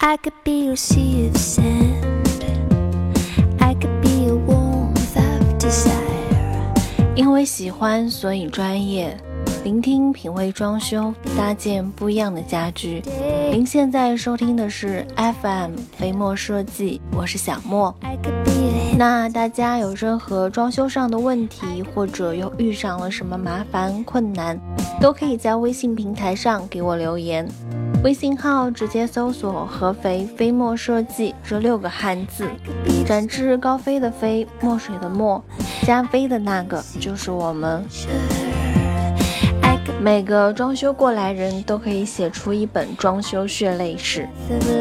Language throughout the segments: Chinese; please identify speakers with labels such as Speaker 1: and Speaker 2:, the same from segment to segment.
Speaker 1: I could be your sea of sand. I could be a warmth of desire.
Speaker 2: 因为喜欢，所以专业。聆听品味装修，搭建不一样的家居。您现在收听的是 FM 飞墨设计，我是小莫。那大家有任何装修上的问题，或者又遇上了什么麻烦困难，都可以在微信平台上给我留言。微信号直接搜索“合肥飞墨设计”这六个汉字，展翅高飞的飞，墨水的墨，加飞的那个就是我们。每个装修过来人都可以写出一本装修血泪史，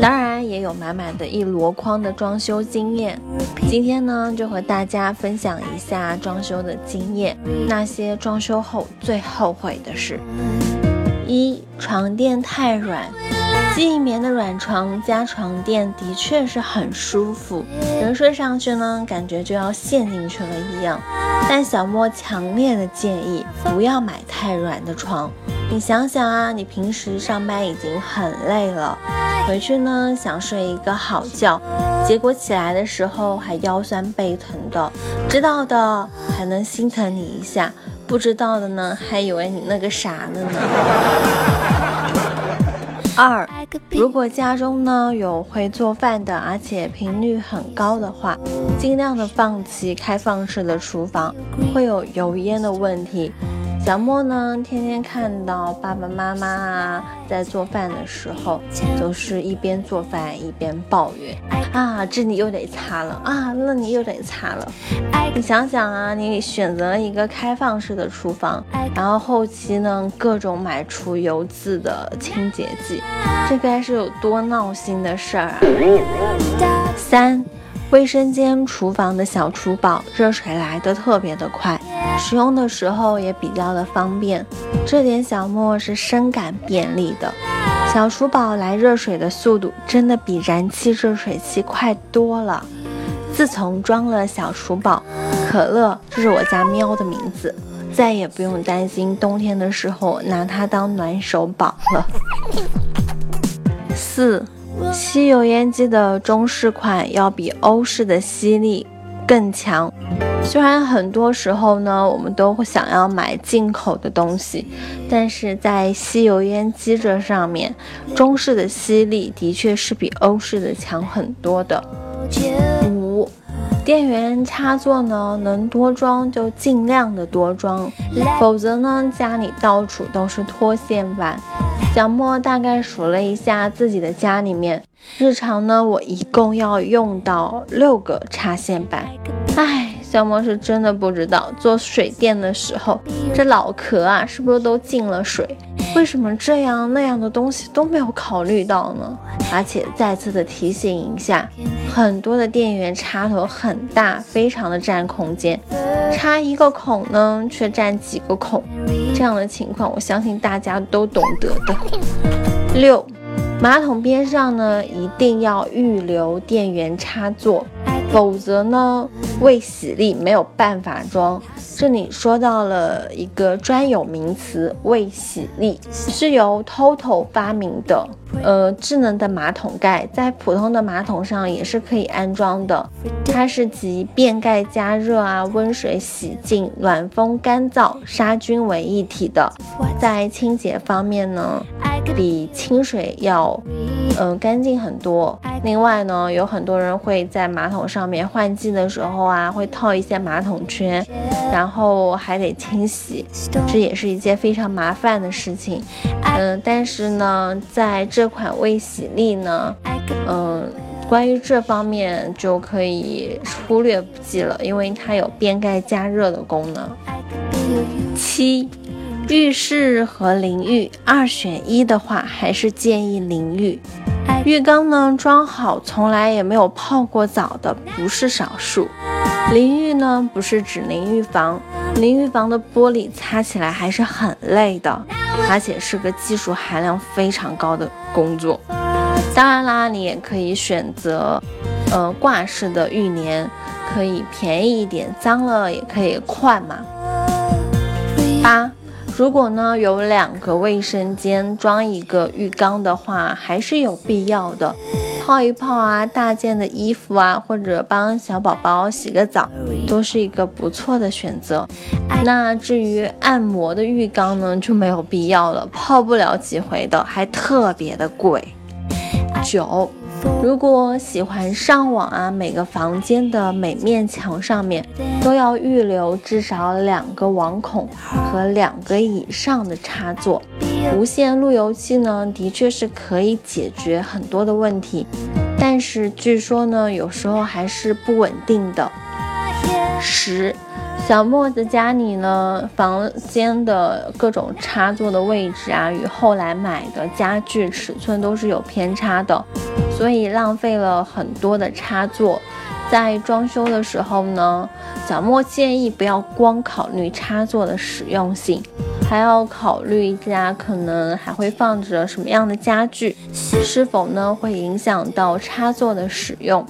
Speaker 2: 当然也有满满的一箩筐的装修经验。今天呢，就和大家分享一下装修的经验，那些装修后最后悔的事。床垫太软。记忆棉的软床加床垫的确是很舒服，人睡上去呢，感觉就要陷进去了一样。但小莫强烈的建议不要买太软的床。你想想啊，你平时上班已经很累了，回去呢想睡一个好觉，结果起来的时候还腰酸背疼的，知道的还能心疼你一下，不知道的呢还以为你那个啥了呢。二，如果家中呢有会做饭的，而且频率很高的话，尽量的放弃开放式的厨房，会有油烟的问题。小莫呢，天天看到爸爸妈妈啊在做饭的时候，都是一边做饭一边抱怨啊，这你又得擦了啊，那你又得擦了。你想想啊，你选择了一个开放式的厨房，然后后期呢各种买除油渍的清洁剂，这该是有多闹心的事儿啊！三，卫生间、厨房的小厨宝，热水来的特别的快，使用的时候也比较的方便，这点小莫是深感便利的。小厨宝来热水的速度真的比燃气热水器快多了。自从装了小厨宝，可乐这是我家喵的名字，再也不用担心冬天的时候拿它当暖手宝了。四，吸油烟机的中式款要比欧式的吸力更强。虽然很多时候呢，我们都会想要买进口的东西，但是在吸油烟机这上面，中式的吸力的确是比欧式的强很多的。五，电源插座呢，能多装就尽量的多装，否则呢，家里到处都是脱线板。小莫大概数了一下自己的家里面，日常呢，我一共要用到六个插线板。唉，小莫是真的不知道做水电的时候，这脑壳啊是不是都进了水？为什么这样那样的东西都没有考虑到呢？而且再次的提醒一下，很多的电源插头很大，非常的占空间，插一个孔呢却占几个孔，这样的情况我相信大家都懂得的。六，马桶边上呢一定要预留电源插座，否则呢未洗力没有办法装。这里说到了一个专有名词“未洗力”，是由 TOTO 发明的。呃，智能的马桶盖在普通的马桶上也是可以安装的，它是集变盖加热啊、温水洗净、暖风干燥、杀菌为一体的。在清洁方面呢，比清水要嗯、干净很多。另外呢，有很多人会在马桶上面换季的时候啊，会套一些马桶圈，然后还得清洗，这也是一件非常麻烦的事情。嗯、但是呢，在这款卫洗力呢，嗯、关于这方面就可以忽略不计了，因为它有变盖加热的功能。七，浴室和淋浴二选一的话，还是建议淋浴。浴缸呢装好，从来也没有泡过澡的不是少数。淋浴呢不是指淋浴房，淋浴房的玻璃擦起来还是很累的，而且是个技术含量非常高的工作。当然啦，你也可以选择，呃，挂式的浴帘，可以便宜一点，脏了也可以换嘛。八，如果呢有两个卫生间装一个浴缸的话，还是有必要的，泡一泡啊，大件的衣服啊，或者帮小宝宝洗个澡，都是一个不错的选择。那至于按摩的浴缸呢，就没有必要了，泡不了几回的，还特别的贵。九。如果喜欢上网啊，每个房间的每面墙上面都要预留至少两个网孔和两个以上的插座。无线路由器呢，的确是可以解决很多的问题，但是据说呢，有时候还是不稳定的。十。小莫子家里呢，房间的各种插座的位置啊，与后来买的家具尺寸都是有偏差的，所以浪费了很多的插座。在装修的时候呢，小莫建议不要光考虑插座的实用性，还要考虑家可能还会放着什么样的家具，是否呢会影响到插座的使用。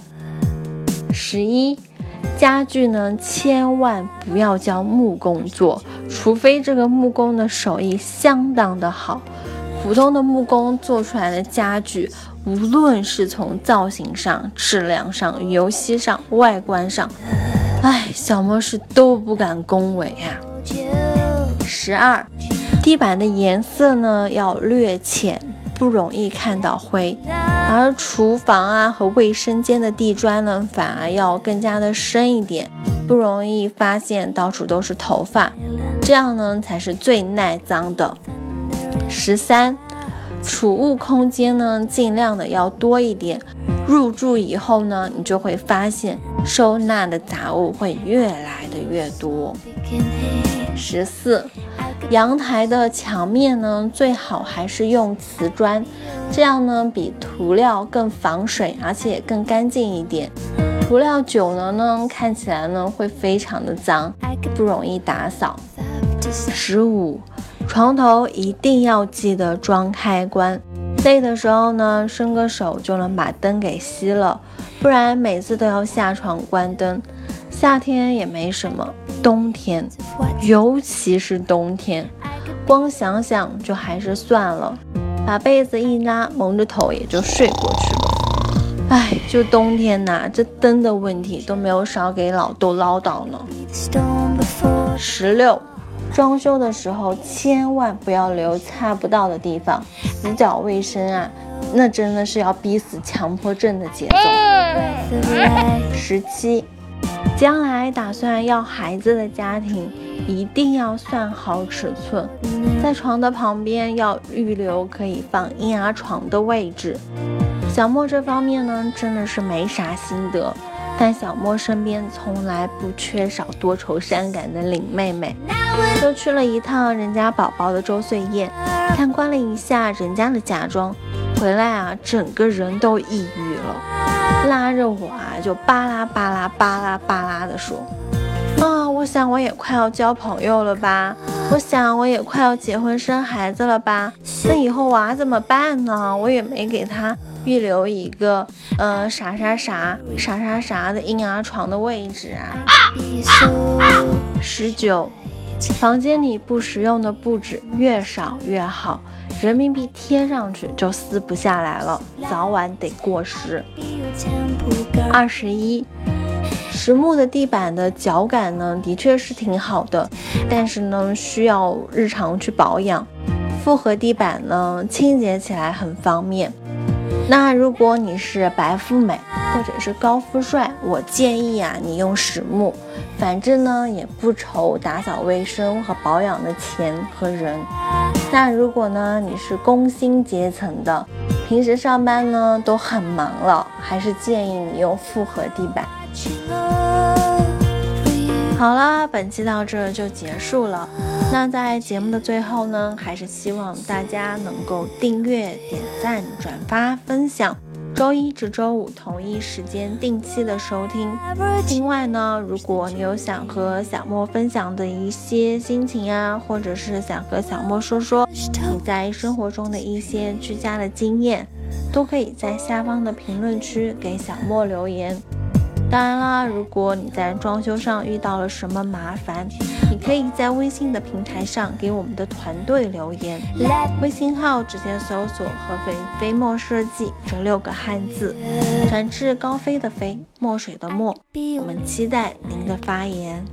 Speaker 2: 十一。家具呢，千万不要叫木工做，除非这个木工的手艺相当的好。普通的木工做出来的家具，无论是从造型上、质量上、游戏上、外观上，哎，小莫是都不敢恭维呀。十二，地板的颜色呢要略浅，不容易看到灰。而厨房啊和卫生间的地砖呢，反而要更加的深一点，不容易发现到处都是头发，这样呢才是最耐脏的。十三，储物空间呢尽量的要多一点，入住以后呢，你就会发现收纳的杂物会越来的越多。十四。阳台的墙面呢，最好还是用瓷砖，这样呢比涂料更防水，而且也更干净一点。涂料久了呢，看起来呢会非常的脏，不容易打扫。十五，床头一定要记得装开关，累的时候呢，伸个手就能把灯给熄了，不然每次都要下床关灯。夏天也没什么，冬天，尤其是冬天，光想想就还是算了，把被子一拉，蒙着头也就睡过去了。哎，就冬天呐，这灯的问题都没有少给老豆唠叨呢。十六，装修的时候千万不要留擦不到的地方，死角卫生啊，那真的是要逼死强迫症的节奏。十七。将来打算要孩子的家庭，一定要算好尺寸，在床的旁边要预留可以放婴儿床的位置。小莫这方面呢，真的是没啥心得，但小莫身边从来不缺少多愁善感的林妹妹。就去了一趟人家宝宝的周岁宴，参观了一下人家的家装，回来啊，整个人都抑郁了。拉着我啊，就巴拉巴拉巴拉巴拉的说，啊，我想我也快要交朋友了吧，我想我也快要结婚生孩子了吧，那以后娃怎么办呢？我也没给他预留一个，呃，啥啥啥啥啥啥的婴儿床的位置啊。十九，房间里不实用的布置越少越好。人民币贴上去就撕不下来了，早晚得过时。二十一，实木的地板的脚感呢，的确是挺好的，但是呢，需要日常去保养。复合地板呢，清洁起来很方便。那如果你是白富美或者是高富帅，我建议啊，你用实木，反正呢也不愁打扫卫生和保养的钱和人。那如果呢你是工薪阶层的，平时上班呢都很忙了，还是建议你用复合地板。好了，本期到这就结束了。那在节目的最后呢，还是希望大家能够订阅、点赞、转发、分享。周一至周五同一时间定期的收听。另外呢，如果你有想和小莫分享的一些心情啊，或者是想和小莫说说你在生活中的一些居家的经验，都可以在下方的评论区给小莫留言。当然啦，如果你在装修上遇到了什么麻烦，你可以在微信的平台上给我们的团队留言，微信号直接搜索“合肥飞墨设计”这六个汉字，展翅高飞的飞，墨水的墨，我们期待您的发言。